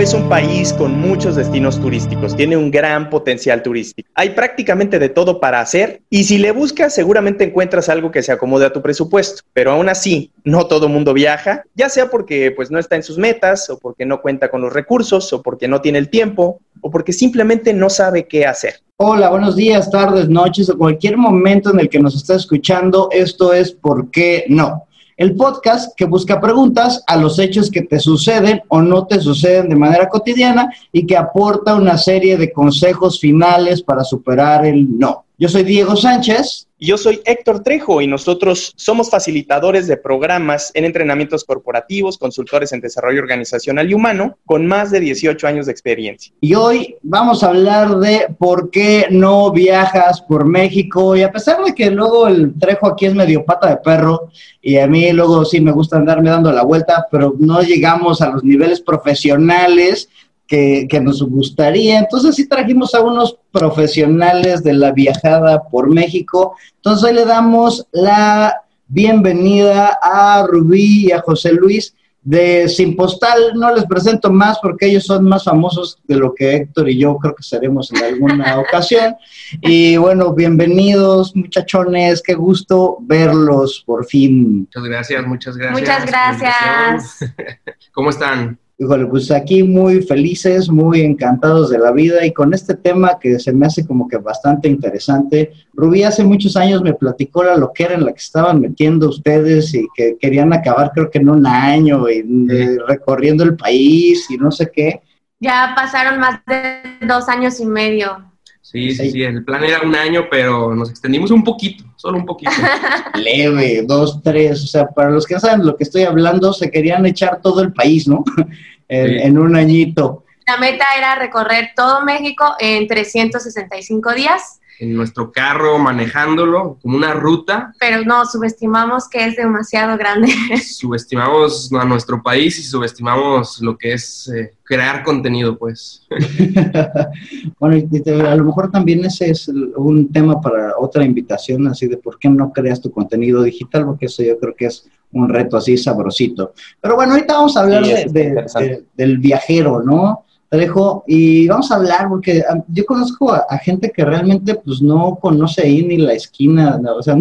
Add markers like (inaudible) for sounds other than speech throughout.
Es un país con muchos destinos turísticos, tiene un gran potencial turístico. Hay prácticamente de todo para hacer y si le buscas seguramente encuentras algo que se acomode a tu presupuesto, pero aún así no todo mundo viaja, ya sea porque pues no está en sus metas o porque no cuenta con los recursos o porque no tiene el tiempo o porque simplemente no sabe qué hacer. Hola, buenos días, tardes, noches o cualquier momento en el que nos está escuchando. Esto es ¿Por qué no? El podcast que busca preguntas a los hechos que te suceden o no te suceden de manera cotidiana y que aporta una serie de consejos finales para superar el no. Yo soy Diego Sánchez. Yo soy Héctor Trejo y nosotros somos facilitadores de programas en entrenamientos corporativos, consultores en desarrollo organizacional y humano, con más de 18 años de experiencia. Y hoy vamos a hablar de por qué no viajas por México. Y a pesar de que luego el Trejo aquí es medio pata de perro y a mí luego sí me gusta andarme dando la vuelta, pero no llegamos a los niveles profesionales que, nos gustaría. Entonces sí trajimos a unos profesionales de la viajada por México. Entonces hoy le damos la bienvenida a Rubí y a José Luis de Sin Postal. No les presento más porque ellos son más famosos de lo que Héctor y yo creo que seremos en alguna (laughs) ocasión. Y bueno, bienvenidos muchachones, qué gusto verlos por fin. Muchas gracias, muchas gracias. Muchas gracias. (laughs) ¿Cómo están? Híjole, pues aquí muy felices, muy encantados de la vida y con este tema que se me hace como que bastante interesante. Rubí hace muchos años me platicó la loquera en la que estaban metiendo ustedes y que querían acabar creo que en un año y eh, recorriendo el país y no sé qué. Ya pasaron más de dos años y medio. Sí, sí, sí, el plan era un año, pero nos extendimos un poquito, solo un poquito. (laughs) Leve, dos, tres, o sea, para los que no saben lo que estoy hablando, se querían echar todo el país, ¿no? (laughs) en, un añito. La meta era recorrer todo México en 365 días en nuestro carro manejándolo como una ruta. Pero no, subestimamos que es demasiado grande. (laughs) Subestimamos a nuestro país y subestimamos lo que es eh, crear contenido, pues. (laughs) bueno, a lo mejor también ese es un tema para otra invitación, así de por qué no creas tu contenido digital, porque eso yo creo que es un reto así sabrosito. Pero bueno, ahorita vamos a hablar del viajero, ¿no? Alejo, y vamos a hablar, porque ah, yo conozco a, gente que realmente pues no conoce ahí ni la esquina, (laughs) o sea,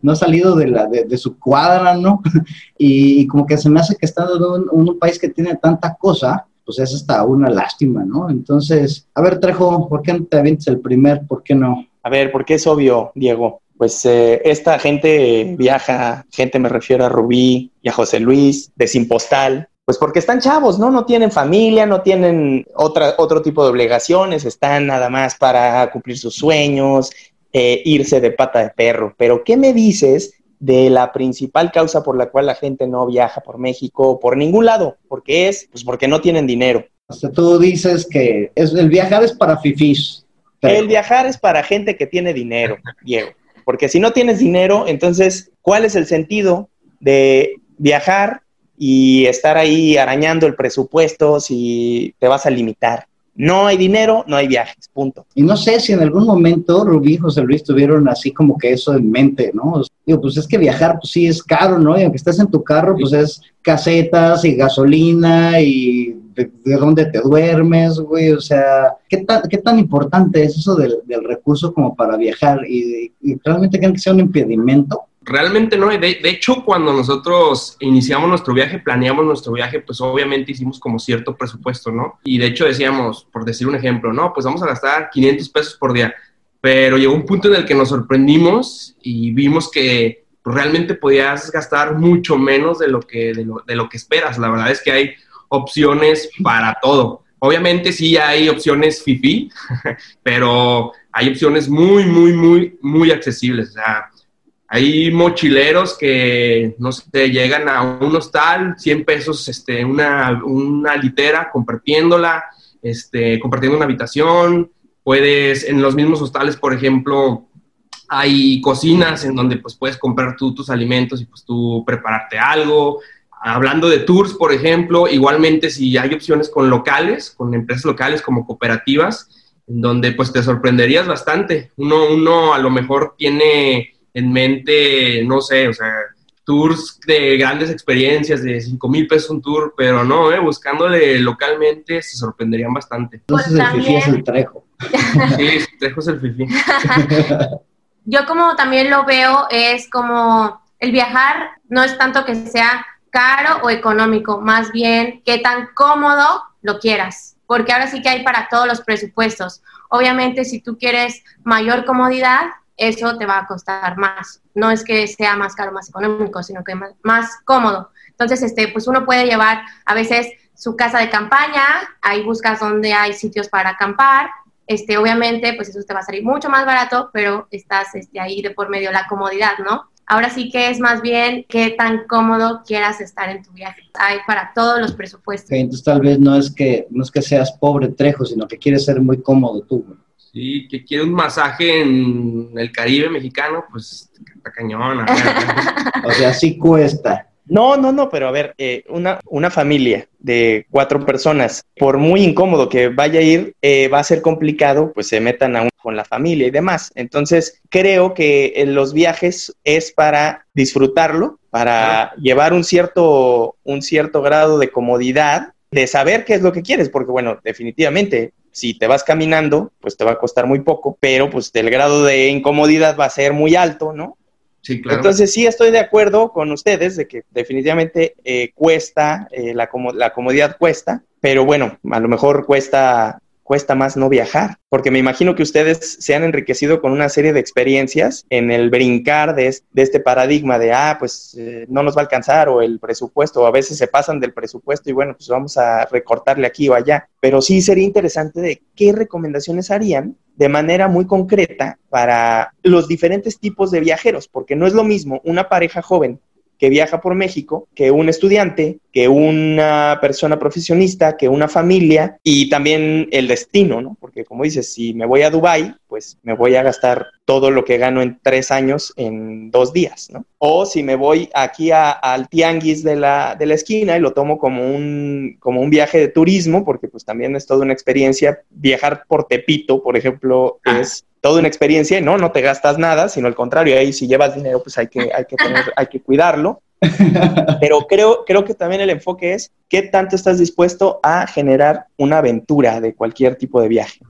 no, ha salido de, la, de, su cuadra, ¿no? (laughs) Y, como que se me hace que estando en un, país que tiene tanta cosa, pues es hasta una lástima, ¿no? Entonces, a ver, Trejo, ¿por qué no te avientes el primer? ¿Por qué no? A ver, porque es obvio, Diego. Pues eh, esta gente viaja, gente me refiero a Rubí y a José Luis, de Sin Postal, pues porque están chavos, ¿no? No tienen familia, no tienen otra, otro tipo de obligaciones, están nada más para cumplir sus sueños, eh, irse de pata de perro. Pero, ¿qué me dices de la principal causa por la cual la gente no viaja por México, por ningún lado? Porque es, pues porque no tienen dinero. O sea, tú dices que es, el viajar es para fifís. El viajar es para gente que tiene dinero, (laughs) Diego. Porque si no tienes dinero, entonces, ¿cuál es el sentido de viajar y estar ahí arañando el presupuesto si te vas a limitar. No hay dinero, no hay viajes, punto. Y no sé si en algún momento Rubí y José Luis tuvieron así como que eso en mente, ¿no? Digo, pues es que viajar, pues sí es caro, ¿no? Y aunque estés en tu carro, pues es casetas y gasolina y de, dónde te duermes, güey. O sea, ¿qué tan, qué tan importante es eso del, recurso como para viajar? ¿Y, y realmente creen que sea un impedimento? Realmente no, de, de, hecho cuando nosotros iniciamos nuestro viaje, planeamos nuestro viaje, pues obviamente hicimos como cierto presupuesto, ¿no? Y de hecho decíamos, por decir un ejemplo, no, pues vamos a gastar 500 pesos por día, pero llegó un punto en el que nos sorprendimos y vimos que pues, realmente podías gastar mucho menos de lo, que, de lo, de lo que esperas. La verdad es que hay opciones para todo. Obviamente sí hay opciones FIFI, (laughs) pero hay opciones muy, muy, muy, muy accesibles. O sea, hay mochileros que, no sé, llegan a un hostal, 100 pesos, este, una, una litera, compartiéndola, este, compartiendo una habitación. Puedes, en los mismos hostales, por ejemplo, hay cocinas en donde pues puedes comprar tú tus alimentos y pues tú prepararte algo. Hablando de tours, por ejemplo, igualmente si hay opciones con locales, con empresas locales como cooperativas, en donde pues te sorprenderías bastante. Uno, uno a lo mejor tiene en mente, no sé, o sea, tours de grandes experiencias, de 5 mil pesos un tour, pero no, ¿eh? buscándole localmente se sorprenderían bastante. Entonces Pues el fifí es el trejo. (laughs) Sí, Trejo es el fifi. (laughs) Yo como también lo veo es como el viajar no es tanto que sea caro o económico, más bien qué tan cómodo lo quieras, porque ahora sí que hay para todos los presupuestos. Obviamente si tú quieres mayor comodidad, eso te va a costar más. No es que sea más caro, más económico, sino que más, más cómodo. Entonces, este, pues uno puede llevar a veces su casa de campaña, ahí buscas donde hay sitios para acampar, este, obviamente, pues eso te va a salir mucho más barato, pero estás este, ahí de por medio la comodidad, ¿no? Ahora sí que es más bien qué tan cómodo quieras estar en tu viaje. Hay para todos los presupuestos. Entonces tal vez no es que no es que seas pobre trejo, sino que quieres ser muy cómodo tú. güey. Sí, que quiere un masaje en el Caribe mexicano, pues está cañón. a ver. (laughs) O sea, sí cuesta. No, no, no, pero a ver, eh, una, una familia de cuatro personas, por muy incómodo que vaya a ir, eh, va a ser complicado, pues se metan aún con la familia y demás. Entonces, creo que en los viajes es para disfrutarlo, para llevar un cierto, un cierto grado de comodidad, de saber qué es lo que quieres, porque bueno, definitivamente, si te vas caminando, pues te va a costar muy poco, pero pues el grado de incomodidad va a ser muy alto, ¿no? Sí, claro. Entonces sí estoy de acuerdo con ustedes de que definitivamente eh, cuesta, eh, la, la comodidad cuesta, pero bueno, a lo mejor cuesta, cuesta más no viajar, porque me imagino que ustedes se han enriquecido con una serie de experiencias en el brincar de, es- de este paradigma de, ah, pues eh, no nos va a alcanzar o el presupuesto, o a veces se pasan del presupuesto y bueno, pues vamos a recortarle aquí o allá, pero sí sería interesante de qué recomendaciones harían de manera muy concreta para los diferentes tipos de viajeros, porque no es lo mismo una pareja joven que viaja por México que un estudiante, que una persona profesionista, que una familia y también el destino, ¿no? Porque como dices, si me voy a Dubai, pues me voy a gastar todo lo que gano en tres años en dos días, ¿no? O si me voy aquí a- al tianguis de la, de la esquina y lo tomo como un, como un viaje de turismo, porque pues también es toda una experiencia. Viajar por Tepito, por ejemplo, Ah. es toda una experiencia y no, no te gastas nada, sino al contrario, ahí si llevas dinero, pues hay que, hay que, tener- hay que cuidarlo. (laughs) Pero creo, creo que también el enfoque es qué tanto estás dispuesto a generar una aventura de cualquier tipo de viaje.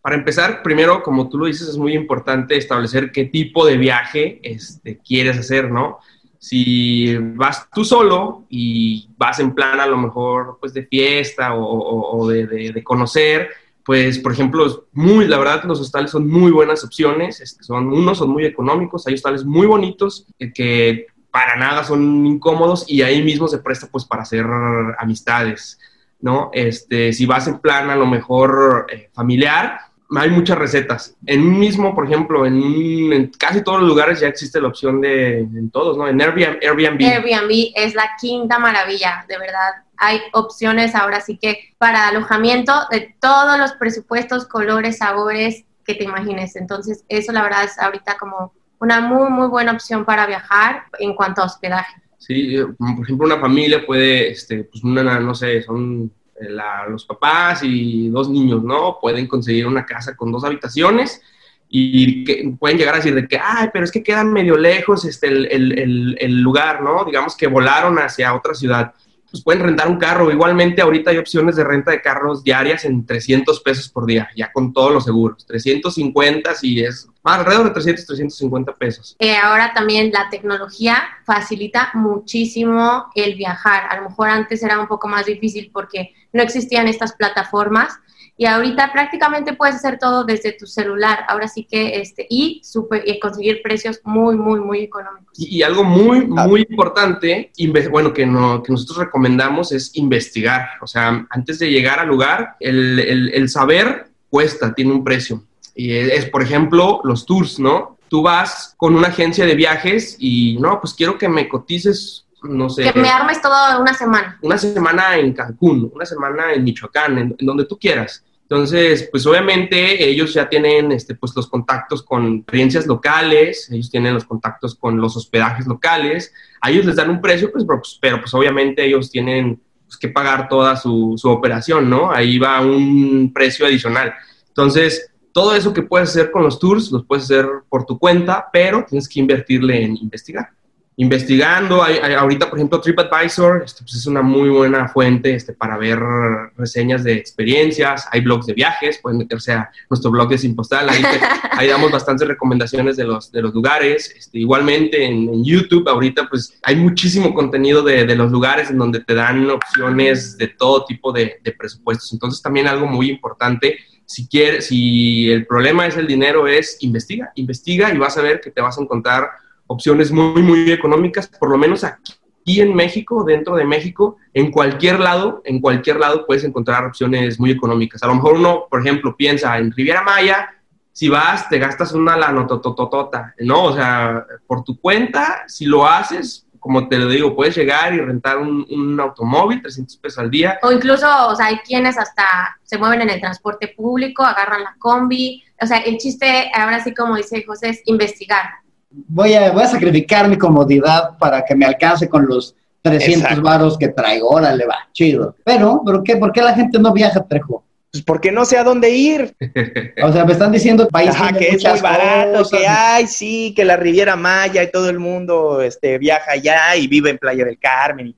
Para empezar, primero, como tú lo dices, es muy importante establecer qué tipo de viaje este, quieres hacer, ¿no? Si vas tú solo y vas en plan a lo mejor pues de fiesta o, o- o de, de- de conocer, pues por ejemplo, muy, la verdad los hostales son muy buenas opciones, este, son unos son muy económicos, hay hostales muy bonitos eh, que para nada son incómodos y ahí mismo se presta pues para hacer amistades, ¿no? Este, si vas en plan a lo mejor eh, familiar, hay muchas recetas. En un mismo, por ejemplo, en, casi todos los lugares ya existe la opción de, en todos, ¿no? En. Airbnb. Airbnb es la quinta maravilla, de verdad. Hay opciones ahora sí que para alojamiento de todos los presupuestos, colores, sabores que te imagines. Entonces, eso la verdad es ahorita como una muy, muy buena opción para viajar en cuanto a hospedaje. Sí, eh, por ejemplo, una familia puede, este, pues una, no sé, son eh, la- los papás y dos niños, ¿no? Pueden conseguir una casa con dos habitaciones y que pueden llegar a decir de que, ay, pero es que quedan medio lejos este, el- el- el lugar, ¿no? Digamos que volaron hacia otra ciudad. Pues pueden rentar un carro. Igualmente, ahorita hay opciones de renta de carros diarias en 300 pesos por día, ya con todos los seguros. 350 si es ah, alrededor de 300, 350 pesos. Eh, ahora también la tecnología facilita muchísimo el viajar. A lo mejor antes era un poco más difícil porque no existían estas plataformas y ahorita prácticamente puedes hacer todo desde tu celular. Ahora sí que este y super, y conseguir precios muy muy muy económicos. Y, algo muy, muy importante, bueno, que, no, que nosotros recomendamos es investigar. O sea, antes de llegar al lugar, el, el- el saber cuesta, tiene un precio. Y es, por ejemplo, los tours, ¿no? Tú vas con una agencia de viajes y, no, pues quiero que me cotices, no sé, Que me armes todo una semana. una semana en Cancún, una semana en Michoacán, en, en donde tú quieras. Entonces, pues obviamente ellos ya tienen este, pues, los contactos con experiencias locales, ellos tienen los contactos con los hospedajes locales, a ellos les dan un precio, pues, pero, pues, pero, pues, obviamente ellos tienen pues, que pagar toda su, su operación, ¿no? Ahí va un precio adicional. Entonces, todo eso que puedes hacer con los tours, los puedes hacer por tu cuenta, pero tienes que invertirle en investigar. Investigando. Hay, ahorita, por ejemplo, TripAdvisor este, pues es una muy buena fuente este, para ver reseñas de experiencias. Hay blogs de viajes, pueden meterse a nuestro blog de Sin Postal. Ahí, (laughs) ahí damos bastantes recomendaciones de los, de los lugares. Este, igualmente en, YouTube, ahorita pues hay muchísimo contenido de, de, los lugares en donde te dan opciones de todo tipo de, de presupuestos. Entonces también algo muy importante si quieres, si el problema es el dinero, es investiga, investiga y vas a ver que te vas a encontrar opciones muy, muy económicas, por lo menos aquí en México, dentro de México, en cualquier lado, en cualquier lado puedes encontrar opciones muy económicas. A lo mejor uno, por ejemplo, piensa en Riviera Maya, si vas, te gastas una lana totototota, ¿no? O sea, por tu cuenta, si lo haces, como te lo digo, puedes llegar y rentar un, un, automóvil, 300 pesos al día. O incluso, o sea, hay quienes hasta se mueven en el transporte público, agarran la combi. O sea, el chiste, ahora sí como dice José, es investigar voy a, voy a sacrificar mi comodidad para que me alcance con los 300 varos que traigo. Órale, va, chido. Pero, ¿pero qué? ¿Por qué la gente no viaja, Trejo? Pues porque no sé a dónde ir. O sea, me están diciendo país que es muy barato, que hay, sí, que la Riviera Maya y todo el mundo este, viaja allá y vive en Playa del Carmen y,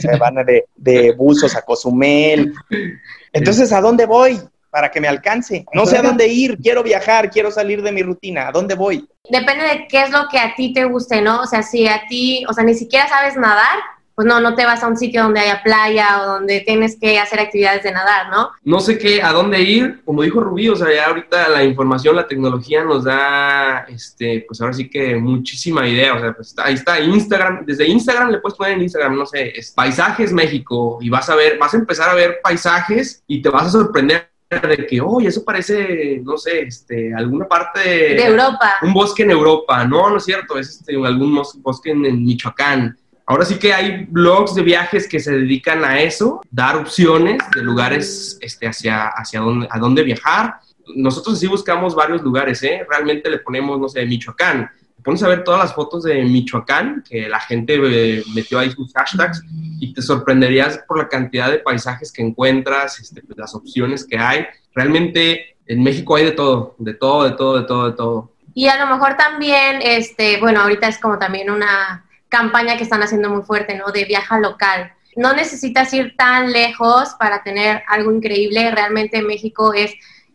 se van de, de buzos a Cozumel. (laughs) Entonces, ¿a dónde voy? Para que me alcance. No sé a dónde ir, quiero viajar, quiero salir de mi rutina, ¿a dónde voy? Depende de qué es lo que a ti te guste, ¿no? O sea, si a ti, o sea, ni siquiera sabes nadar, pues no, no te vas a un sitio donde haya playa o donde tienes que hacer actividades de nadar, ¿no? No sé qué, a dónde ir, como dijo Rubí, o sea, ya ahorita la información, la tecnología nos da, este, pues ahora sí que muchísima idea, o sea, pues ahí está Instagram, desde Instagram le puedes poner en Instagram, no sé, es Paisajes México, y vas a ver, vas a empezar a ver paisajes y te vas a sorprender de que, oye, eso parece, no sé, este, alguna parte de, Europa. Un bosque en Europa. No, no es cierto, es este, algún bosque en, Michoacán. Ahora sí que hay blogs de viajes que se dedican a eso, dar opciones de lugares este, hacia, hacia dónde, a dónde viajar. Nosotros sí buscamos varios lugares, ¿eh? Realmente le ponemos, no sé, Michoacán pones a ver todas las fotos de Michoacán, que la gente eh, metió ahí sus hashtags, y te sorprenderías por la cantidad de paisajes que encuentras, este, pues, las opciones que hay. Realmente en México hay de todo, de todo, de todo, de todo, de todo. Y a lo mejor también, este, bueno, ahorita es como también una campaña que están haciendo muy fuerte, ¿no? De viaja local. No necesitas ir tan lejos para tener algo increíble. Realmente México es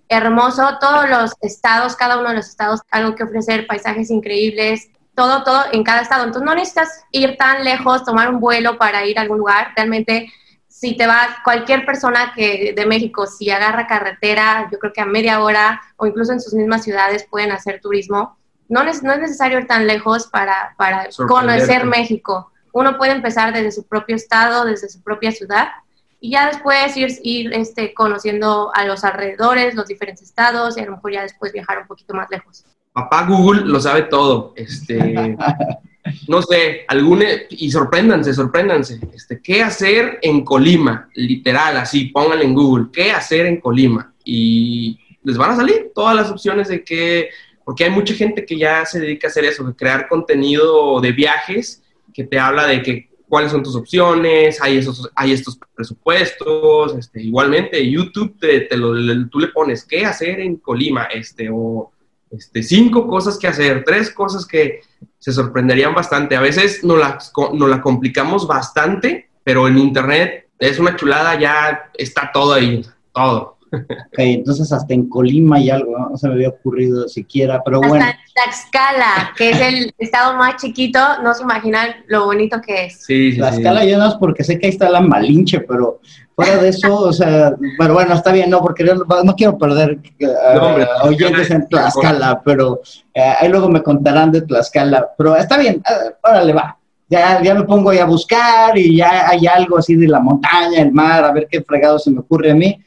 hermoso, todos los estados, cada uno de los estados, algo que ofrecer, paisajes increíbles, todo, todo en cada estado. Entonces no necesitas ir tan lejos, tomar un vuelo para ir a algún lugar. Realmente, si te vas, cualquier persona que de México, si agarra carretera, yo creo que a media hora o incluso en sus mismas ciudades pueden hacer turismo. No, es, no es necesario ir tan lejos para, para conocer México. Uno puede empezar desde su propio estado, desde su propia ciudad y ya después ir, ir este, conociendo a los alrededores, los diferentes estados y a lo mejor ya después viajar un poquito más lejos. Papá Google lo sabe todo. Este, no sé, alguna, y sorpréndanse, sorpréndanse. Este, ¿Qué hacer en Colima? Literal, así, pónganle en Google, ¿qué hacer en Colima? Y les van a salir todas las opciones de qué, porque hay mucha gente que ya se dedica a hacer eso, de crear contenido de viajes que te habla de que cuáles son tus opciones, hay, esos, hay estos presupuestos, este, igualmente YouTube te, lo, tú le pones qué hacer en Colima, este, o este, cinco cosas que hacer, tres cosas que se sorprenderían bastante. A veces nos la, nos la complicamos bastante, pero en Internet es una chulada, ya está todo ahí, todo. Ok, entonces hasta en Colima y algo, ¿no? se me había ocurrido siquiera, pero bueno. Hasta en Tlaxcala, que es el estado más chiquito, no se imaginan lo bonito que es. Sí, sí, Tlaxcala ya no es porque sé que ahí está la Malinche, pero fuera de eso, o sea, pero bueno, está bien, no, porque no, quiero perder uh, oyentes en Tlaxcala, pero uh, ahí luego me contarán de Tlaxcala, pero está bien, uh, órale, va. Ya, ya me pongo ahí a buscar y ya hay algo así de la montaña, el mar, a ver qué fregado se me ocurre a mí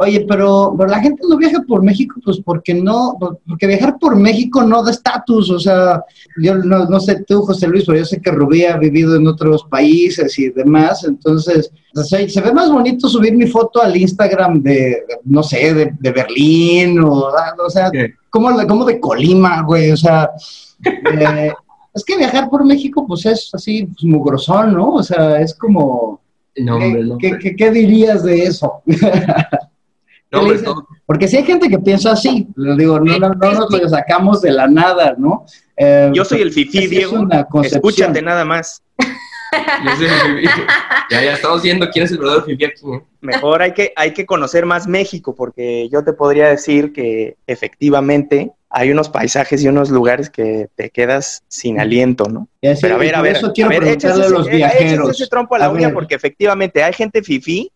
Oye, pero, la gente no viaja por México, pues porque no, porque viajar por México no da estatus, o sea, yo no, sé tú, José Luis, pero yo sé que Rubí ha vivido en otros países y demás, entonces, se ve más bonito subir mi foto al Instagram de, no sé, de, Berlín, o, o sea, como, como de Colima, güey, o sea, eh, (laughs) es que viajar por México, pues es así, pues, mugrosón, ¿no? O sea, es como... No, ¿qué, ¿qué, qué dirías de eso? (laughs) Porque si hay gente que piensa así, lo digo, no, no, no nos lo sacamos de la nada, ¿no? Eh, Yo soy el fifí, es- es Diego. una. Escúchate nada más. (laughs) yo soy el Fifi. ya, ya estamos viendo quién es el verdadero Fifi aquí, ¿eh? Mejor hay que, hay que conocer más México, porque yo te podría decir que efectivamente hay unos paisajes y unos lugares que te quedas sin aliento, ¿no? Así- Pero a ver, a ver, eso quiero a ver, preguntarle a los ese- viajeros. ese trompo a la A uña ver. porque efectivamente hay gente fifí,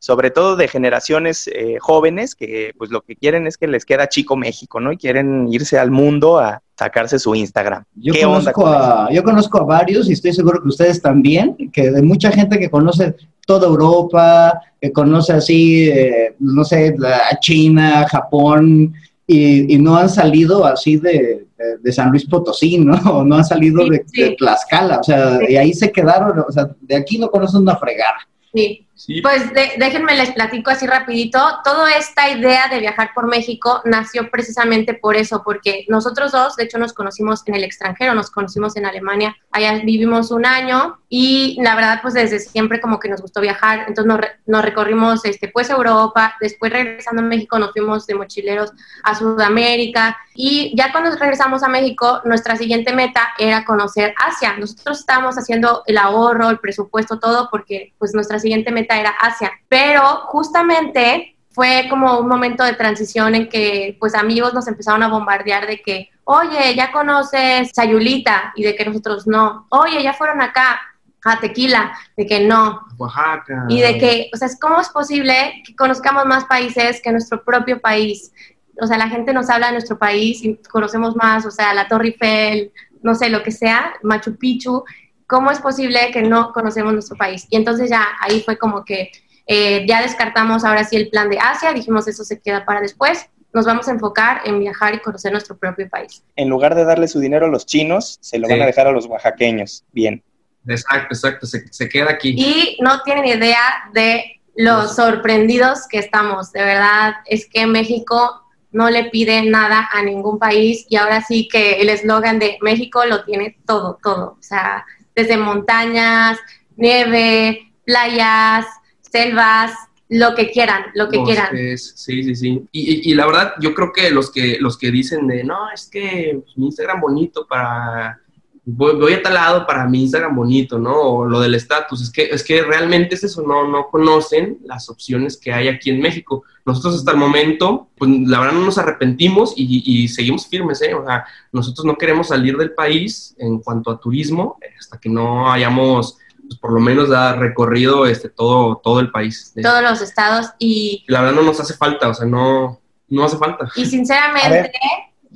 sobre todo de generaciones eh, jóvenes, que pues lo que quieren es que les queda chico México, ¿no? Y quieren irse al mundo a sacarse su Instagram. Yo ¿Qué onda conozco, con a, yo conozco a varios y estoy seguro que ustedes también, que de mucha gente que conoce toda Europa, que conoce así, eh, no sé, la China, Japón, y, y no han salido así de, de- de San Luis Potosí, (laughs) ¿no? O no han salido Sí, de, sí. de Tlaxcala, o sea, y ahí se quedaron, o sea, de aquí no conocen una fregada. Sí. Sí, Pues de- déjenme les platico así rapidito. Toda esta idea de viajar por México nació precisamente por eso, porque nosotros dos, de hecho, nos conocimos en el extranjero, nos conocimos en Alemania, allá vivimos un año y la verdad, pues desde siempre como que nos gustó viajar, entonces nos, nos recorrimos este, pues Europa, después regresando a México nos fuimos de mochileros a Sudamérica. Y ya cuando regresamos a México, nuestra siguiente meta era conocer Asia. Nosotros estábamos haciendo el ahorro, el presupuesto, todo, porque pues nuestra siguiente meta era Asia. Pero justamente fue como un momento de transición en que pues amigos nos empezaron a bombardear de que, oye, ya conoces Sayulita y de que nosotros no, oye, ya fueron acá a Tequila, de que no, Oaxaca. y de que, o sea, ¿cómo es posible que conozcamos más países que nuestro propio país? O sea, la gente nos habla de nuestro país y conocemos más, o sea, la Torre Eiffel, no sé, lo que sea, Machu Picchu. ¿Cómo es posible que no conocemos nuestro país? Y entonces ya ahí fue como que eh, ya descartamos ahora sí el plan de Asia, dijimos eso se queda para después, nos vamos a enfocar en viajar y conocer nuestro propio país. En lugar de darle su dinero a los chinos, se lo Sí. van a dejar a los oaxaqueños. Bien. Exacto, exacto, se, se queda aquí. Y no tienen idea de los sorprendidos que estamos. De verdad, es que México no le pide nada a ningún país y ahora sí que el eslogan de México lo tiene todo, todo. O sea, desde montañas, nieve, playas, selvas, lo que quieran, lo que quieran. Sí, sí, sí. Y, y- la verdad, yo creo que los que los que dicen de no, es que mi Instagram bonito para voy, voy a tal lado para mi Instagram bonito, ¿no? O lo del estatus, es que es que realmente es eso, no no conocen las opciones que hay aquí en México. Nosotros hasta el momento, pues la verdad no nos arrepentimos y, y seguimos firmes, ¿eh? O sea, nosotros no queremos salir del país en cuanto a turismo eh, hasta que no hayamos pues, por lo menos recorrido este todo todo el país. Todos los estados y la verdad no nos hace falta, o sea, no, no hace falta. Y (laughs) sinceramente,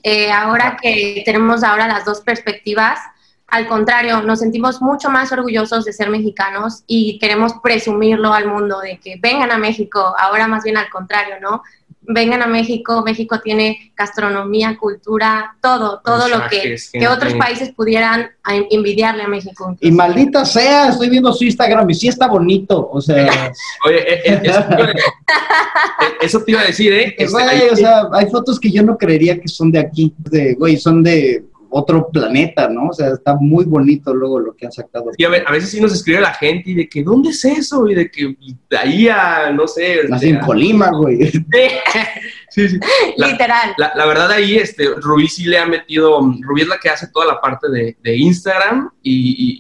eh, ahora que tenemos ahora las dos perspectivas, al contrario, nos sentimos mucho más orgullosos de ser mexicanos y queremos presumirlo al mundo de que vengan a México, ahora más bien al contrario, ¿no? Vengan a México, México tiene gastronomía, cultura, todo, todo lo que, que otros países pudieran envidiarle a México. Y maldita sea, estoy viendo su Instagram y sí está bonito, o sea, (laughs) Oye, eh, eh, eso, te iba a- eh, eso te iba a decir, ¿eh? Este, güey, ahí- o sea, hay fotos que yo no creería que son de aquí, de, güey, son de otro planeta, ¿no? O sea, está muy bonito luego lo que han sacado. y a, ve- a veces sí nos escribe la gente y de que, ¿dónde es eso? Y de que de ahí a, no sé. Este, en a- Colima, güey. (laughs) Sí, sí. La- Literal. La, la verdad ahí, este, Rubí sí le ha metido, Rubí es la que hace toda la parte de, de Instagram y, y-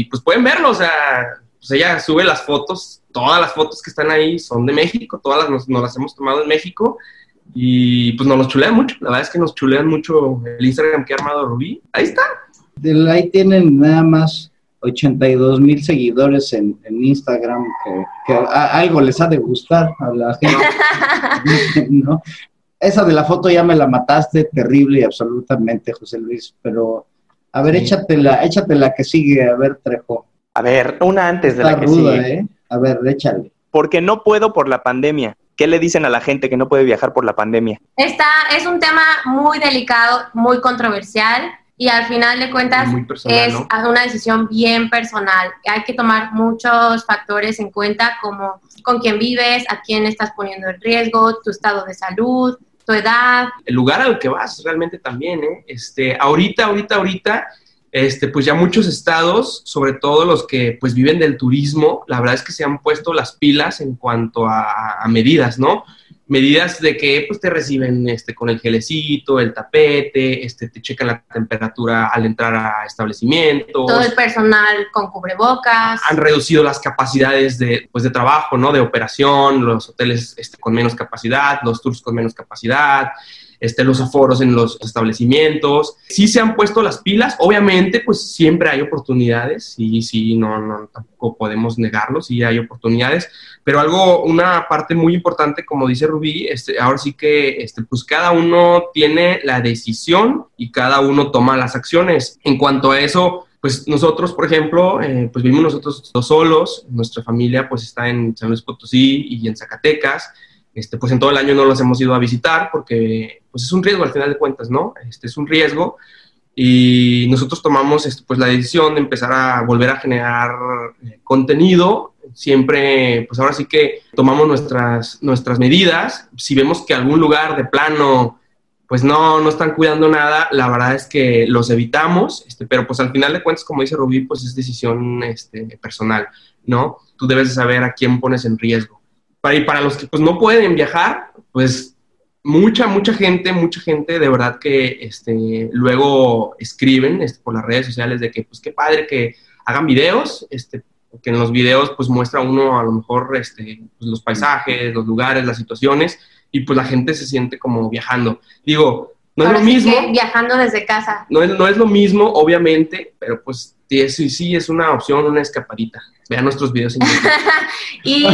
y, pues pueden verlo, o sea, pues ella sube las fotos, todas las fotos que están ahí son de México, todas las nos, nos las hemos tomado en México y pues nos los chulean mucho, la verdad es que nos chulean mucho el Instagram que ha armado Rubí, ahí está. Ahí tienen nada más 82 mil seguidores en, en Instagram, que, que a- algo les ha de gustar a la gente, (laughs) ¿no? Esa de la foto ya me la mataste terrible y absolutamente, José Luis, pero a ver, Sí. échatela, échatela que sigue, a ver, Trejo. A ver, una antes de Está la que ruda, sigue. ¿eh? A ver, échale. Porque no puedo por la pandemia. ¿Qué le dicen a la gente que no puede viajar por la pandemia? Esta es un tema muy delicado, muy controversial y al final de cuentas personal, es ¿no? una decisión bien personal. Hay que tomar muchos factores en cuenta como con quién vives, a quién estás poniendo en riesgo, tu estado de salud, tu edad. el lugar al que vas realmente también, ¿eh? Este, ahorita, ahorita, ahorita, este, pues ya muchos estados, sobre todo los que pues viven del turismo, la verdad es que se han puesto las pilas en cuanto a, a medidas, ¿no? medidas de que pues te reciben este con el gelecito, el tapete, este te checan la temperatura al entrar a establecimientos. Todo el personal con cubrebocas. Han reducido las capacidades de pues de trabajo, ¿no? De operación, los hoteles este, con menos capacidad, los tours con menos capacidad este, los aforos en los establecimientos. Sí se han puesto las pilas, obviamente, pues siempre hay oportunidades, y sí, no, tampoco podemos negarlo, sí hay oportunidades, pero algo, una parte muy importante, como dice Rubí, este, ahora sí que, este, pues cada uno tiene la decisión y cada uno toma las acciones. En cuanto a eso, pues nosotros, por ejemplo, eh, pues vivimos nosotros dos solos, nuestra familia pues está en San Luis Potosí y en Zacatecas, este, pues en todo el año no los hemos ido a visitar porque pues es un riesgo al final de cuentas, ¿no? Este es un riesgo y nosotros tomamos este, pues la decisión de empezar a volver a generar eh, contenido. Siempre, pues ahora sí que tomamos nuestras, nuestras medidas. Si vemos que algún lugar de plano pues no, no están cuidando nada, la verdad es que los evitamos, este, pero pues al final de cuentas, como dice Rubí, pues es decisión este, personal, ¿no? Tú debes de saber a quién pones en riesgo. Para, y para los que pues no pueden viajar, pues mucha, mucha gente, mucha gente de verdad que este, luego escriben este, por las redes sociales de que, pues qué padre que hagan videos, este, que en los videos pues muestra uno a lo mejor este, pues, los paisajes, los lugares, las situaciones, y pues la gente se siente como viajando. Digo, no es lo mismo. viajando desde casa. No es, no es lo mismo, obviamente, pero pues sí, sí es una opción, una escapadita. Vean nuestros videos. (laughs) y,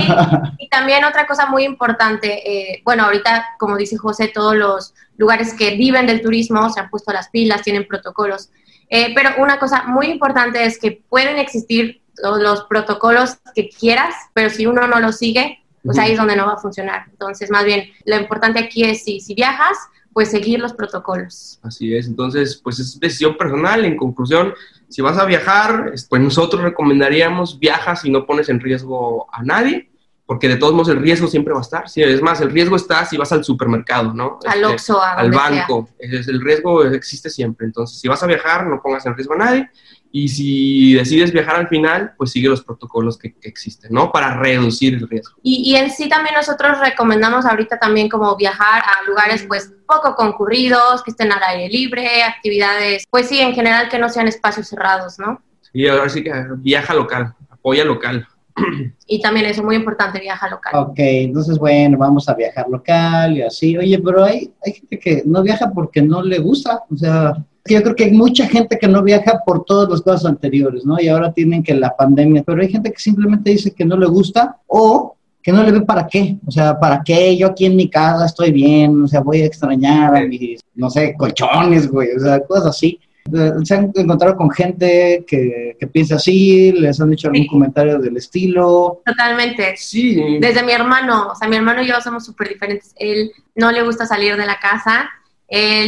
y, también otra cosa muy importante, eh, bueno, ahorita, como dice José, todos los lugares que viven del turismo se han puesto las pilas, tienen protocolos. Eh, pero una cosa muy importante es que pueden existir los protocolos que quieras, pero si uno no los sigue, pues ahí es donde no va a funcionar. Entonces, más bien, lo importante aquí es si, si viajas, pues seguir los protocolos. Así es, entonces, pues es decisión personal. En conclusión, si vas a viajar, pues nosotros recomendaríamos viajas y no pones en riesgo a nadie, porque de todos modos el riesgo siempre va a estar. Sí, es más, el riesgo está si vas al supermercado, ¿no? Al este, Oxxo, al banco. Es, el riesgo existe siempre. Entonces, si vas a viajar, no pongas en riesgo a nadie. Y si decides viajar al final, pues sigue los protocolos que, existen, ¿no? Para reducir el riesgo. Y, y, en sí también nosotros recomendamos ahorita también como viajar a lugares pues poco concurridos, que estén al aire libre, actividades, pues sí, en general que no sean espacios cerrados, ¿no? Sí, ahora sí que viaja local, apoya local. (clears throat) Y también eso, muy importante, viaja local. Ok, entonces bueno, vamos a viajar local y así. Oye, pero hay, hay gente que no viaja porque no le gusta, o sea, yo creo que hay mucha gente que no viaja por todos los casos anteriores, ¿no? Y ahora tienen que la pandemia, pero hay gente que simplemente dice que no le gusta o que no le ve para qué, o sea, para qué, yo aquí en mi casa estoy bien, o sea, voy a extrañar a mis, no sé, colchones, güey, o sea, cosas así. Eh, se han encontrado con gente que, que piensa así, les han dicho algún comentario del estilo. Totalmente. Sí. Desde mi hermano, o sea, mi hermano y yo somos súper diferentes. Él no le gusta salir de la casa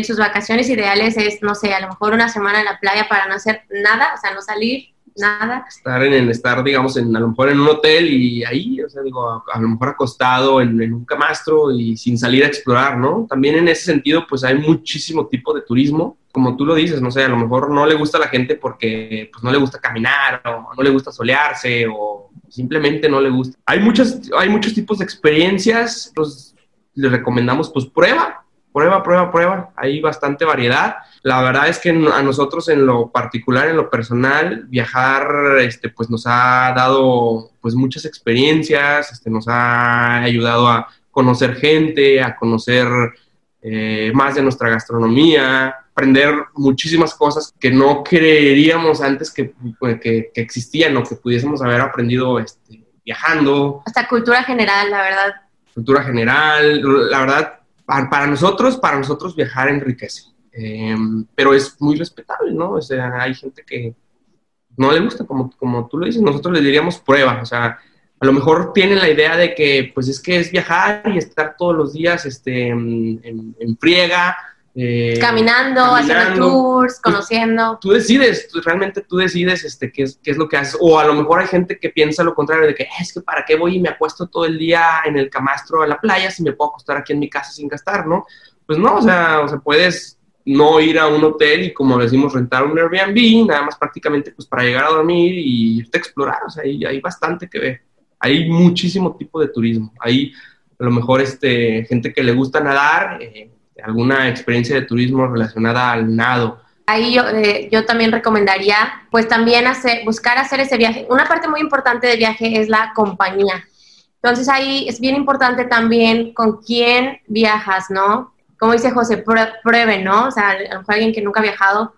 sus vacaciones ideales es, no sé, a lo mejor una semana en la playa para no hacer nada, o sea, no salir, nada. Estar en el, estar, digamos, en, a lo mejor en un hotel y ahí, o sea, digo, a, lo mejor acostado en, en, un camastro y sin salir a explorar, ¿no? También en ese sentido, pues hay muchísimo tipo de turismo, como tú lo dices, no sé, a lo mejor no le gusta a la gente porque pues no le gusta caminar o no le gusta solearse o simplemente no le gusta. Hay muchas, hay muchos tipos de experiencias, pues les recomendamos, pues prueba, prueba, prueba, prueba. Hay bastante variedad. La verdad es que a nosotros en lo particular, en lo personal, viajar, este, pues nos ha dado, pues muchas experiencias, este, nos ha ayudado a conocer gente, a conocer eh, más de nuestra gastronomía, aprender muchísimas cosas que no creeríamos antes que, pues, que, que existían o que pudiésemos haber aprendido este, viajando. Hasta cultura general, la verdad. Cultura general, la verdad, para nosotros, para nosotros viajar enriquece, em, pero es muy respetable, ¿no? O sea, hay gente que no le gusta, como, como tú lo dices, nosotros le diríamos prueba, o sea, a lo mejor tienen la idea de que, pues es que es viajar y estar todos los días este, en, en friega, eh, caminando, haciendo tours, conociendo. Tú, decides, realmente tú decides este, qué, es, qué es lo que haces. O a lo mejor hay gente que piensa lo contrario, de que es que para qué voy y me acuesto todo el día en el camastro a la playa si me puedo acostar aquí en mi casa sin gastar, ¿no? Pues no, o sea, o sea puedes no ir a un hotel y como decimos rentar un Airbnb, nada más prácticamente pues para llegar a dormir y irte a explorar, o sea, hay, hay bastante que ver. Hay muchísimo tipo de turismo. Hay a lo mejor este, gente que le gusta nadar, eh, alguna experiencia de turismo relacionada al nado. Ahí yo, eh, yo también recomendaría, pues también hacer, buscar hacer ese viaje. Una parte muy importante del viaje es la compañía. Entonces ahí es bien importante también con quién viajas, ¿no? Como dice José, pruebe, ¿no? O sea, a lo mejor alguien que nunca ha viajado,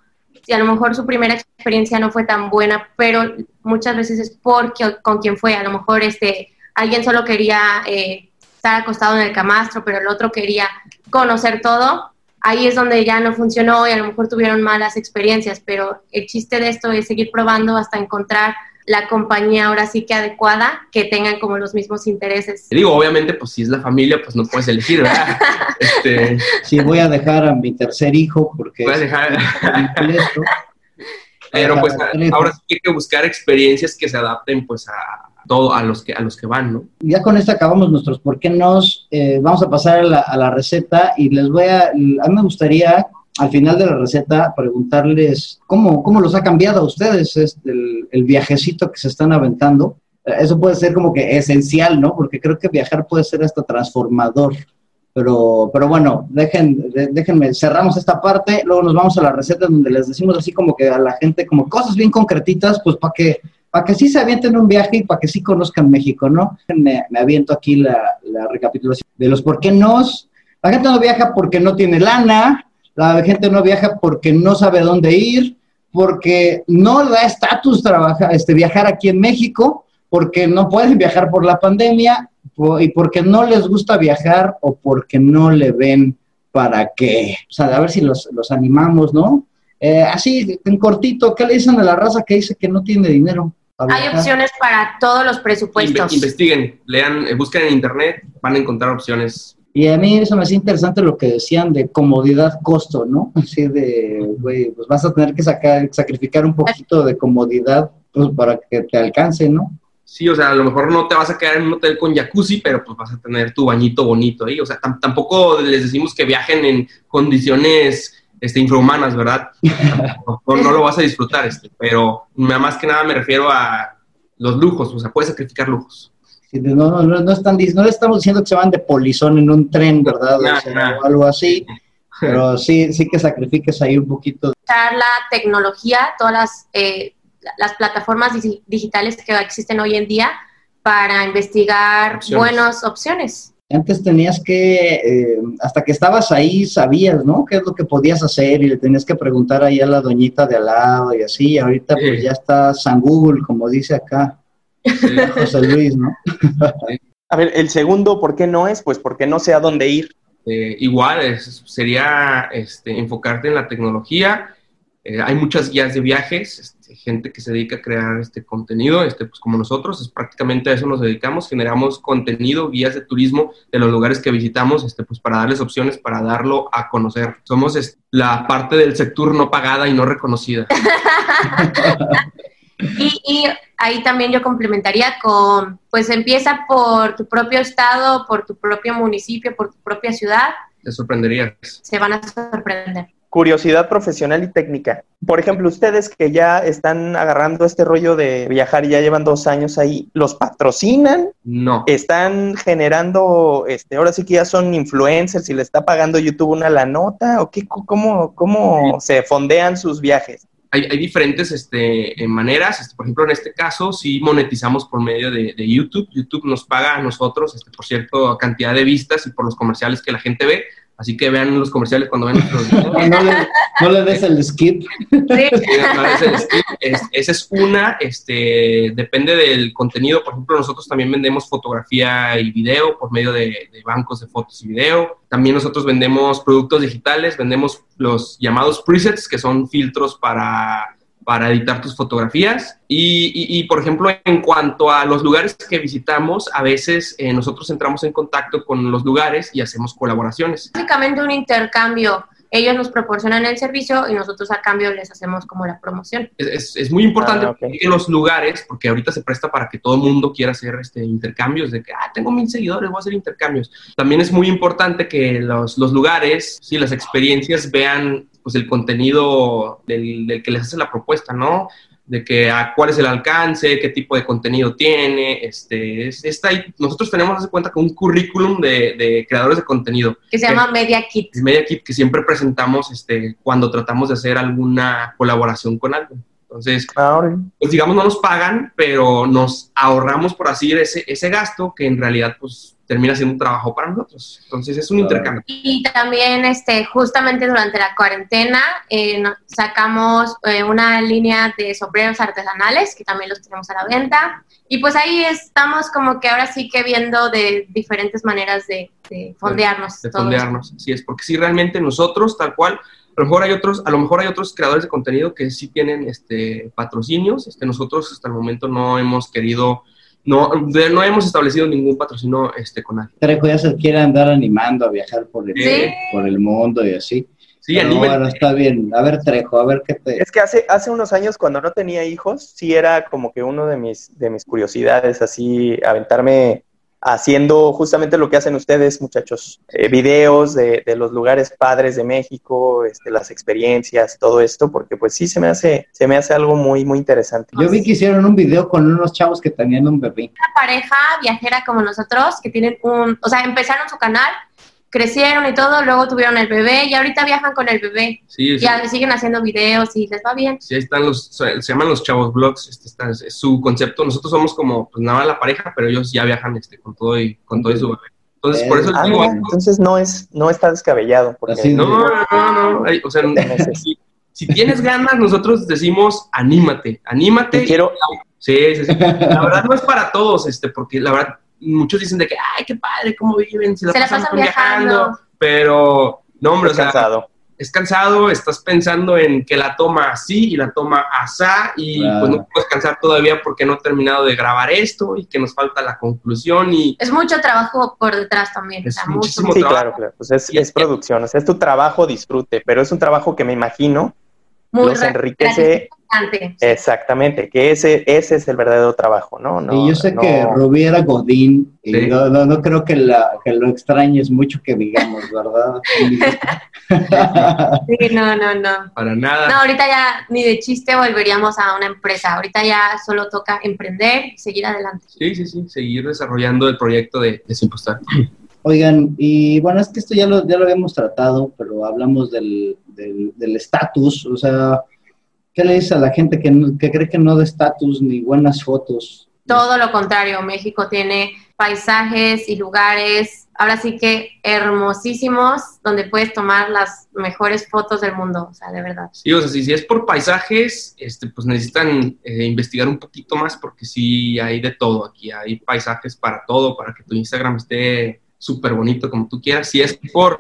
si a lo mejor su primera experiencia no fue tan buena, pero muchas veces es porque con quién fue. A lo mejor este, alguien solo quería eh, estar acostado en el camastro, pero el otro quería conocer todo. Ahí es donde ya no funcionó y a lo mejor tuvieron malas experiencias, pero el chiste de esto es seguir probando hasta encontrar la compañía ahora sí que adecuada, que tengan como los mismos intereses. Digo, obviamente, pues si es la familia, pues no puedes elegir, ¿verdad? (laughs) este... Sí, voy a dejar a mi tercer hijo porque... Voy a dejar... (laughs) Pero pues ahora sí hay que buscar experiencias que se adapten pues a todo a los que a los que van, ¿no? Ya con esto acabamos nuestros por qué nos eh, vamos a pasar a la, a la receta y les voy a a mí me gustaría al final de la receta preguntarles cómo, cómo los ha cambiado a ustedes este, el, el, viajecito que se están aventando. Eso puede ser como que esencial, ¿no? Porque creo que viajar puede ser hasta transformador. Pero, pero bueno, dejen, déjenme, cerramos esta parte, luego nos vamos a la receta donde les decimos así como que a la gente como cosas bien concretitas, pues para que, para que sí se avienten un viaje y para que sí conozcan México, ¿no? Me, me aviento aquí la, la recapitulación de los por qué no. La gente no viaja porque no tiene lana, la gente no viaja porque no sabe dónde ir, porque no da estatus trabajar, este, viajar aquí en México, porque no pueden (laughs) viajar por la pandemia y porque no les gusta viajar o porque no le ven para qué. O sea, a ver si los, los animamos, ¿no? Eh, así, en cortito, ¿qué le dicen a la raza que dice que no tiene dinero? Hay opciones para todos los presupuestos. Investiguen, lean, busquen en internet, van a encontrar opciones y a mí eso me hacía interesante lo que decían de comodidad-costo, ¿no? (laughs) Así de, güey, pues vas a tener que sacar, sacrificar un poquito de comodidad pues, para que te alcance, ¿no? Sí, o sea, a lo mejor no te vas a quedar en un hotel con jacuzzi, pero pues vas a tener tu bañito bonito ahí. O sea, tampoco les decimos que viajen en condiciones este, infrahumanas, ¿verdad? No, no, lo vas a disfrutar, este, pero más que nada me refiero a los lujos, o sea, puedes sacrificar lujos. No, no, no, están, no le estamos diciendo que se van de polizón en un tren, ¿verdad? o, algo así, pero sí, sí que sacrifiques ahí un poquito. La tecnología, todas las, eh, las plataformas digitales que existen hoy en día para investigar buenas opciones. Antes tenías que, eh, hasta que estabas ahí, sabías, ¿no? ¿Qué es lo que podías hacer? Y le tenías que preguntar ahí a la doñita de al lado y así. Ahorita pues ya está San Google, como dice acá. (laughs) José Luis, ¿no? A ver, el segundo, ¿por qué no es? Pues porque no sé a dónde ir. Eh, igual, sería este, enfocarte en la tecnología. Eh, hay muchas guías de viajes, este, gente que se dedica a crear este contenido, este, pues como nosotros, es prácticamente a eso nos dedicamos, generamos contenido, guías de turismo de los lugares que visitamos, este, pues para darles opciones, para darlo a conocer. Somos este, la parte del sector no pagada y no reconocida. (laughs) Y, y, ahí también yo complementaría con, pues empieza por tu propio estado, por tu propio municipio, por tu propia ciudad. Te sorprenderías. Se van a sorprender. Curiosidad profesional y técnica. Por ejemplo, ustedes que ya están agarrando este rollo de viajar y ya llevan dos años ahí, ¿los patrocinan? No. ¿Están generando, este, ahora sí que ya son influencers y le está pagando YouTube una la nota? ¿O qué, cómo, cómo se fondean sus viajes? hay, hay, diferentes este, eh, maneras. Este, por ejemplo, en este caso, sí monetizamos por medio de, de YouTube. YouTube nos paga a nosotros, este, por cierto, cantidad de vistas y por los comerciales que la gente ve. Así que vean los comerciales cuando ven (laughs) videos. no, le, no le des el skip. Sí. no des el skip. Es, esa es una, este, depende del contenido. Por ejemplo, nosotros también vendemos fotografía y video por medio de, de, bancos de fotos y video. También nosotros vendemos productos digitales, vendemos los llamados presets, que son filtros para para editar tus fotografías. Y, y, y, por ejemplo, en cuanto a los lugares que visitamos, a veces eh, nosotros entramos en contacto con los lugares y hacemos colaboraciones. Básicamente un intercambio. Ellos nos proporcionan el servicio y nosotros a cambio les hacemos como la promoción. Es, es, es muy importante ah, okay. en los lugares, porque ahorita se presta para que todo el mundo quiera hacer este, intercambios, de que, ah, tengo mil seguidores, voy a hacer intercambios. También es muy importante que los, los lugares, sí, las experiencias vean pues el contenido del, del, que les hace la propuesta, ¿no? de que a cuál es el alcance, qué tipo de contenido tiene. Este, es- está ahí. Nosotros tenemos, hace cuenta, que un currículum de, de creadores de contenido. Que se llama Media Kit. Media Kit que siempre presentamos este, cuando tratamos de hacer alguna colaboración con algo. Entonces, pues digamos, no nos pagan, pero nos ahorramos, por así decir, ese, ese gasto que en realidad, pues, termina siendo un trabajo para nosotros. Entonces, es un Claro. intercambio. Y también, este, justamente durante la cuarentena, eh, sacamos eh, una línea de sombreros artesanales, que también los tenemos a la venta. Y pues ahí estamos como que ahora sí que viendo de diferentes maneras de, de fondearnos. de todo fondearnos. Así es, porque si realmente nosotros, tal cual, a lo mejor hay otros, a lo mejor hay otros creadores de contenido que sí tienen este patrocinios. Este, nosotros hasta el momento no hemos querido, no, de- no hemos establecido ningún patrocinio este, con nadie. Trejo ya se quiere andar animando a viajar por el, Sí. por el mundo y así. Sí, Pero anime- bueno, está bien. A ver, Trejo, a ver qué te... Es que hace, hace unos años cuando no tenía hijos, sí era como que uno de mis, de mis curiosidades, así aventarme haciendo justamente lo que hacen ustedes, muchachos, eh, videos de, de los lugares padres de México, este, las experiencias, todo esto, porque pues sí se me hace, se me hace algo muy, muy interesante. Yo vi que hicieron un video con unos chavos que tenían un bebé. una pareja viajera como nosotros que tienen un, o sea, empezaron su canal, crecieron y todo, luego tuvieron el bebé y ahorita viajan con el bebé. sí, sí, Ya siguen haciendo videos y les va bien. sí, ahí están los, se llaman los chavos blogs, este, está- es su concepto. Nosotros somos como, pues nada más la pareja, pero ellos ya viajan este, con todo y con todo y su bebé. Entonces, por eso Ah, les digo, mira, entonces no es, no está descabellado, porque Así no, no, no, o sea, (laughs) si, si tienes ganas, nosotros decimos, anímate, anímate. Y quiero, Sí, sí, sí. La verdad no es para todos, este, porque la verdad muchos dicen de que, ay, qué padre, cómo viven, se la, Se la pasan, pasan viajando. Pero, no, hombre, o estoy sea, cansado. es cansado, estás pensando en que la toma así y la toma asá y Claro. pues no puedes cansar todavía porque no he terminado de grabar esto y que nos falta la conclusión y Es mucho trabajo por detrás también. o Es sea, mucho, muchísimo mucho. Sí, trabajo. claro, claro. Pues es, es producción, o sea, es tu trabajo, disfrute, pero es un trabajo que me imagino muy los gra- enriquece exactamente, que ese, ese es el verdadero trabajo, ¿no? no y yo sé no- que Rubí era Godín y Sí. no, no, no creo que, la, que lo extrañes mucho que digamos, ¿verdad? (laughs) Sí, no, no, no. para nada. No, ahorita ya ni de chiste volveríamos a una empresa. Ahorita ya solo toca emprender y seguir adelante. Sí, sí, sí, seguir desarrollando el proyecto de, de Sin Postar. Oigan, y bueno, es que esto ya lo, ya lo habíamos tratado, pero hablamos del del- del estatus, o sea, ¿qué le dice a la gente que, no- que cree que no da estatus ni buenas fotos? Todo lo contrario, México tiene paisajes y lugares, ahora sí que hermosísimos, donde puedes tomar las mejores fotos del mundo, o sea, de verdad. Sí, o sea, si, si es por paisajes, este, pues necesitan eh, investigar un poquito más porque sí hay de todo aquí. Hay paisajes para todo, para que tu Instagram esté súper bonito como tú quieras. Si es por,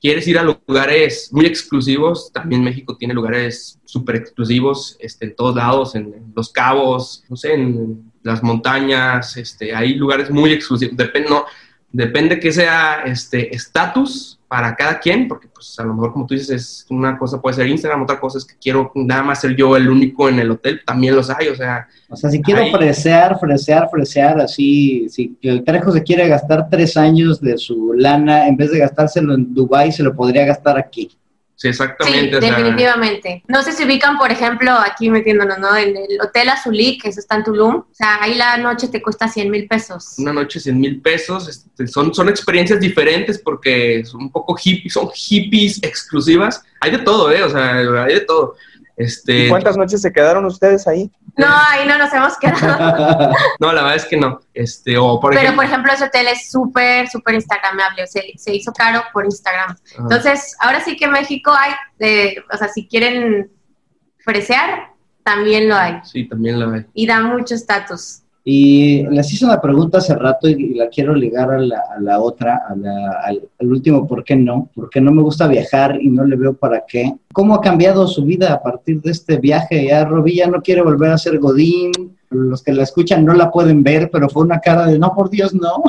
quieres ir a lugares muy exclusivos, también México tiene lugares súper exclusivos este, en todos lados, en, Los Cabos, no sé, en las montañas, este, hay lugares muy exclusivos. Depende, no, depende que sea este estatus para cada quien, porque pues a lo mejor como tú dices, es una cosa puede ser Instagram, otra cosa es que quiero nada más ser yo el único en el hotel, también los hay, o sea, O sea, si quiero fresear, fresear, fresear, así, si el Trejo se quiere gastar tres años de su lana, en vez de gastárselo en Dubai se lo podría gastar aquí. Sí, Sí, exactamente. sea, definitivamente. No sé si ubican, por ejemplo, aquí metiéndonos, ¿no? En el Hotel Azulí, que eso está en Tulum. O sea, ahí la noche te cuesta 100 mil pesos. una noche 100 mil pesos, este, son, son experiencias diferentes porque son un poco hippies, son hippies exclusivas, hay de todo, ¿eh? O sea, hay de todo. Este, ¿Y ¿Cuántas noches se quedaron ustedes ahí? No, ahí no nos hemos quedado. (laughs) No, la verdad es que no. Este, o por Pero, ejemplo, por ejemplo, ese hotel es súper, súper instagramable. Se, se hizo caro por Instagram. ajá. Entonces, ahora sí que en México hay, de, o sea, si quieren fresear, también lo hay. sí, también la hay. Y da mucho estatus. Y les hice una pregunta hace rato y, la quiero ligar a la, a la otra, a la- al, último, ¿por qué no? Porque no me gusta viajar y no le veo para qué. ¿Cómo ha cambiado su vida a partir de este viaje? Ya Robí ya no quiere volver a ser Godín. Los que la escuchan no la pueden ver, pero fue una cara de no, por Dios, no.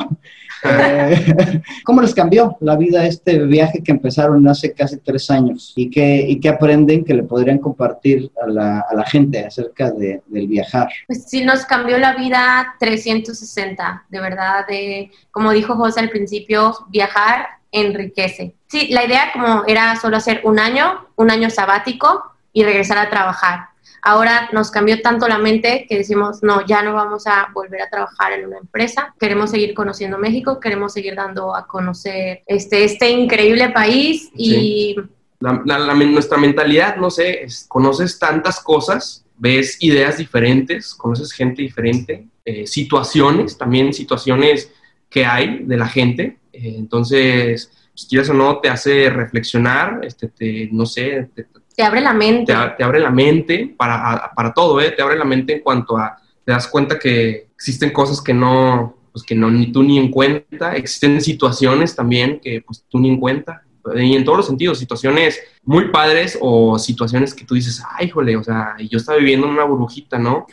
(laughs) ¿Cómo les cambió la vida este viaje que empezaron hace casi tres años? ¿Y qué, y qué aprenden que le podrían compartir a la, a la gente acerca de- del viajar? Pues sí, nos cambió la vida 360, de verdad. De, como dijo José al principio, viajar enriquece. Sí, la idea como era solo hacer un año, un año sabático y regresar a trabajar. Ahora nos cambió tanto la mente que decimos, no, ya no vamos a volver a trabajar en una empresa, queremos seguir conociendo México, queremos seguir dando a conocer este, este increíble país y... nuestra mentalidad, no sé, conoces tantas cosas, ves ideas diferentes, conoces gente diferente, eh, situaciones, también situaciones que hay de la gente. Eh, entonces, si quieres o no, te hace reflexionar, este, te, no sé, te, abre la mente. Te, abre la mente para, para todo, ¿eh? Te abre la mente en cuanto a, te das cuenta que existen cosas que no, pues que no, ni tú ni en cuenta, existen situaciones también que pues tú ni en cuenta, y en todos los sentidos, situaciones muy padres o situaciones que tú dices, ay, jole, o sea, yo estaba viviendo en una burbujita, ¿no?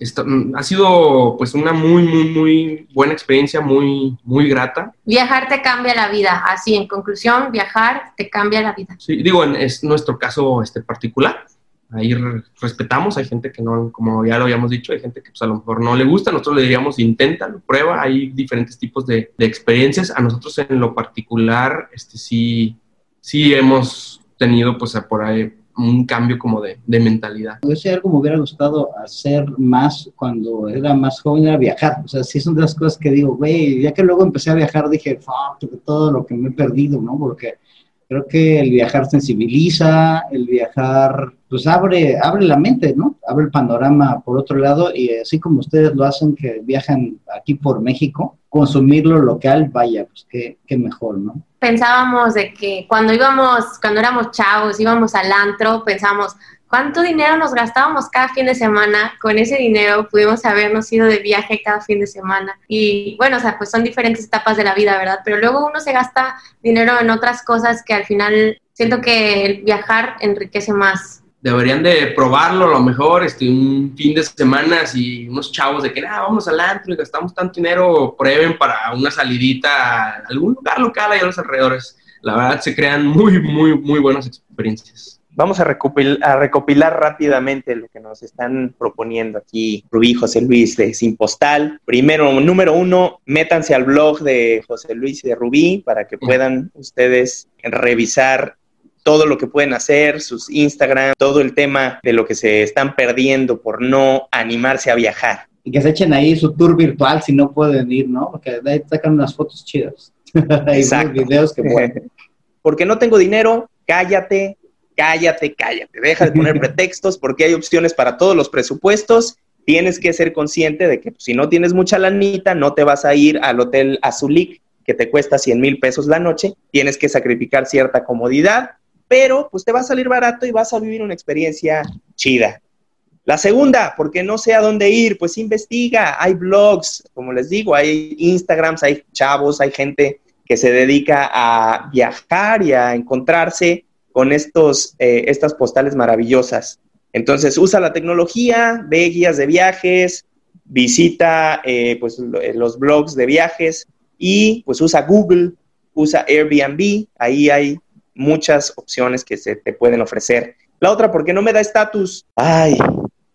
Mm, ha sido pues una muy, muy, muy buena experiencia, muy, muy grata. Viajar te cambia la vida, así en conclusión, viajar te cambia la vida. Sí, digo, es nuestro caso este particular. Ahí respetamos, hay gente que no, como ya lo habíamos dicho, hay gente que pues, a lo mejor no le gusta, nosotros le diríamos inténtalo, prueba, hay diferentes tipos de, de experiencias. A nosotros en lo particular, este sí, sí hemos tenido pues por ahí un cambio como de, de mentalidad. Ese algo me hubiera gustado hacer más cuando era más joven, era viajar. O sea, sí son de las cosas que digo, güey, ya que luego empecé a viajar, dije, fuck, todo lo que me he perdido, ¿no? Porque creo que el viajar sensibiliza, el viajar, pues abre, abre la mente, ¿no? Abre el panorama por otro lado y así como ustedes lo hacen, que viajan aquí por México, consumir lo local, vaya, pues qué, qué mejor, ¿no? pensábamos de que cuando íbamos, cuando éramos chavos, íbamos al antro, pensamos, ¿cuánto dinero nos gastábamos cada fin de semana? Con ese dinero pudimos habernos ido de viaje cada fin de semana. Y bueno, o sea, pues son diferentes etapas de la vida, ¿verdad? Pero luego uno se gasta dinero en otras cosas que al final siento que el viajar enriquece más deberían de probarlo a lo mejor este, un fin de semana y unos chavos de que nada, vamos al antro y gastamos tanto dinero, prueben para una salidita a algún lugar local ahí a los alrededores. La verdad se crean muy, muy, muy buenas experiencias. Vamos a recopilar, a recopilar rápidamente lo que nos están proponiendo aquí Rubí José Luis de Sin Postal. Primero, número uno, métanse al blog de José Luis y de Rubí para que puedan ustedes revisar todo lo que pueden hacer, sus Instagram, todo el tema de lo que se están perdiendo por no animarse a viajar. Y que se echen ahí su tour virtual si no pueden ir, ¿no? Porque ahí sacan unas fotos chidas. (laughs) Exacto. videos que (laughs) pueden. Porque no tengo dinero, cállate, cállate, cállate. Deja de poner (laughs) pretextos porque hay opciones para todos los presupuestos. Tienes que ser consciente de que pues, si no tienes mucha lanita, no te vas a ir al hotel Azulik que te cuesta 100 mil pesos la noche. Tienes que sacrificar cierta comodidad pero pues te va a salir barato y vas a vivir una experiencia chida. La segunda, porque no sé a dónde ir, pues investiga, hay blogs, como les digo, hay Instagrams, hay chavos, hay gente que se dedica a viajar y a encontrarse con estos, eh, estas postales maravillosas. Entonces, usa la tecnología, ve guías de viajes, visita eh, pues, los blogs de viajes y pues usa Google, usa Airbnb, ahí hay muchas opciones que se te pueden ofrecer. La otra, porque no me da estatus? Ay,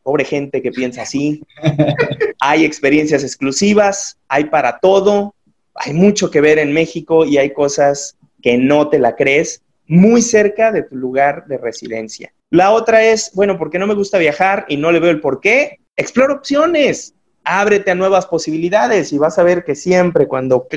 pobre gente que piensa así. (laughs) hay experiencias exclusivas, hay para todo, hay mucho que ver en México y hay cosas que no te la crees muy cerca de tu lugar de residencia. La otra es, bueno, porque no me gusta viajar y no le veo el por qué. Explora opciones, ábrete a nuevas posibilidades y vas a ver que siempre cuando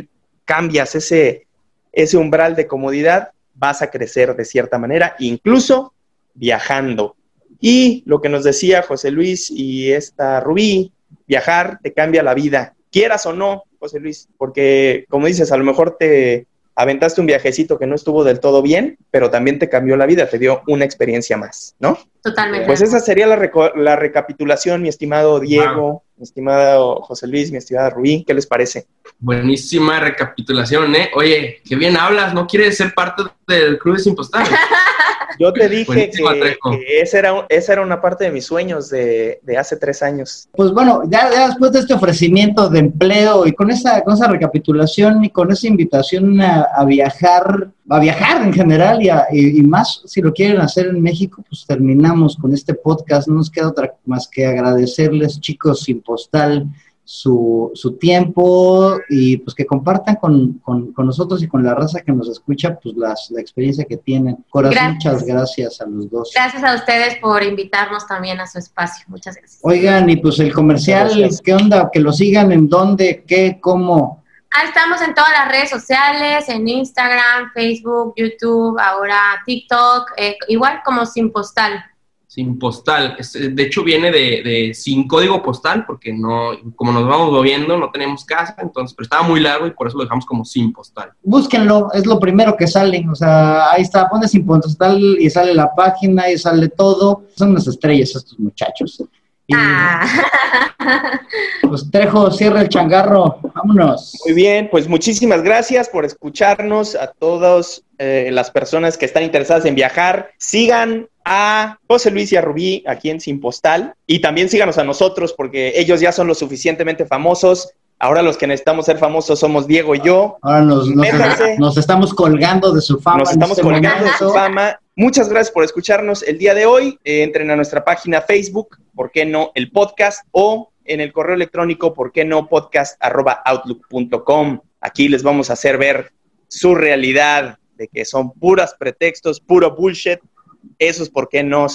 cambias ese, ese umbral de comodidad, vas a crecer de cierta manera, incluso viajando. Y lo que nos decía José Luis y esta Rubí, viajar te cambia la vida, quieras o no, José Luis, porque como dices, a lo mejor te aventaste un viajecito que no estuvo del todo bien, pero también te cambió la vida, te dio una experiencia más, ¿no? Totalmente. Pues esa sería la, la recapitulación, mi estimado Diego, mi estimado José Luis, mi estimada Rubí, ¿qué les parece? Buenísima recapitulación, ¿eh? Oye, qué bien hablas, ¿no quieres ser parte del Club de Sin (laughs) (laughs) Yo te dije que, esa, era, esa era una parte de mis sueños de, hace tres años. Pues bueno, ya, después de este ofrecimiento de empleo y con esa, con esa recapitulación y con esa invitación a, viajar, a viajar en general y, y, más si lo quieren hacer en México, pues terminamos con este podcast. No nos queda otra más que agradecerles, chicos, sin postal su, su tiempo y pues que compartan con, con, con, nosotros y con la raza que nos escucha pues las, la experiencia que tienen. Corazón, gracias. muchas gracias a los dos. Gracias a ustedes por invitarnos también a su espacio. Muchas gracias. Oigan, y pues el comercial, ¿qué onda? Que lo sigan en dónde, qué, cómo. Ah, estamos en todas las redes sociales, en Instagram, Facebook, YouTube, ahora TikTok, eh, igual como Sin Postal sin postal. De hecho, viene de, sin código postal, porque no, como nos vamos moviendo, no tenemos casa, entonces, pero estaba muy largo y por eso lo dejamos como sin postal. Búsquenlo, es lo primero que sale, o sea, ahí está, pones sin postal y sale la página y sale todo. Son unas estrellas estos muchachos. Ah. Pues Trejo, cierra el changarro, vámonos. Muy bien, pues muchísimas gracias por escucharnos a todas eh, las personas que están interesadas en viajar. Sigan a José Luis y a Rubí aquí en Sin Postal y también síganos a nosotros porque ellos ya son lo suficientemente famosos. Ahora los que necesitamos ser famosos somos Diego y yo. Ahora nos, nos, estamos colgando de su fama. Nos estamos este colgando de su fama Muchas gracias por escucharnos el día de hoy. Eh, entren a nuestra página Facebook, ¿por qué no el podcast? O en el correo electrónico, ¿por qué no podcast outlook.com? Aquí les vamos a hacer ver su realidad de que son puras pretextos, puro bullshit. Eso es por qué no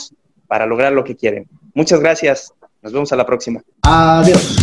para lograr lo que quieren. Muchas gracias. Nos vemos a la próxima. Adiós.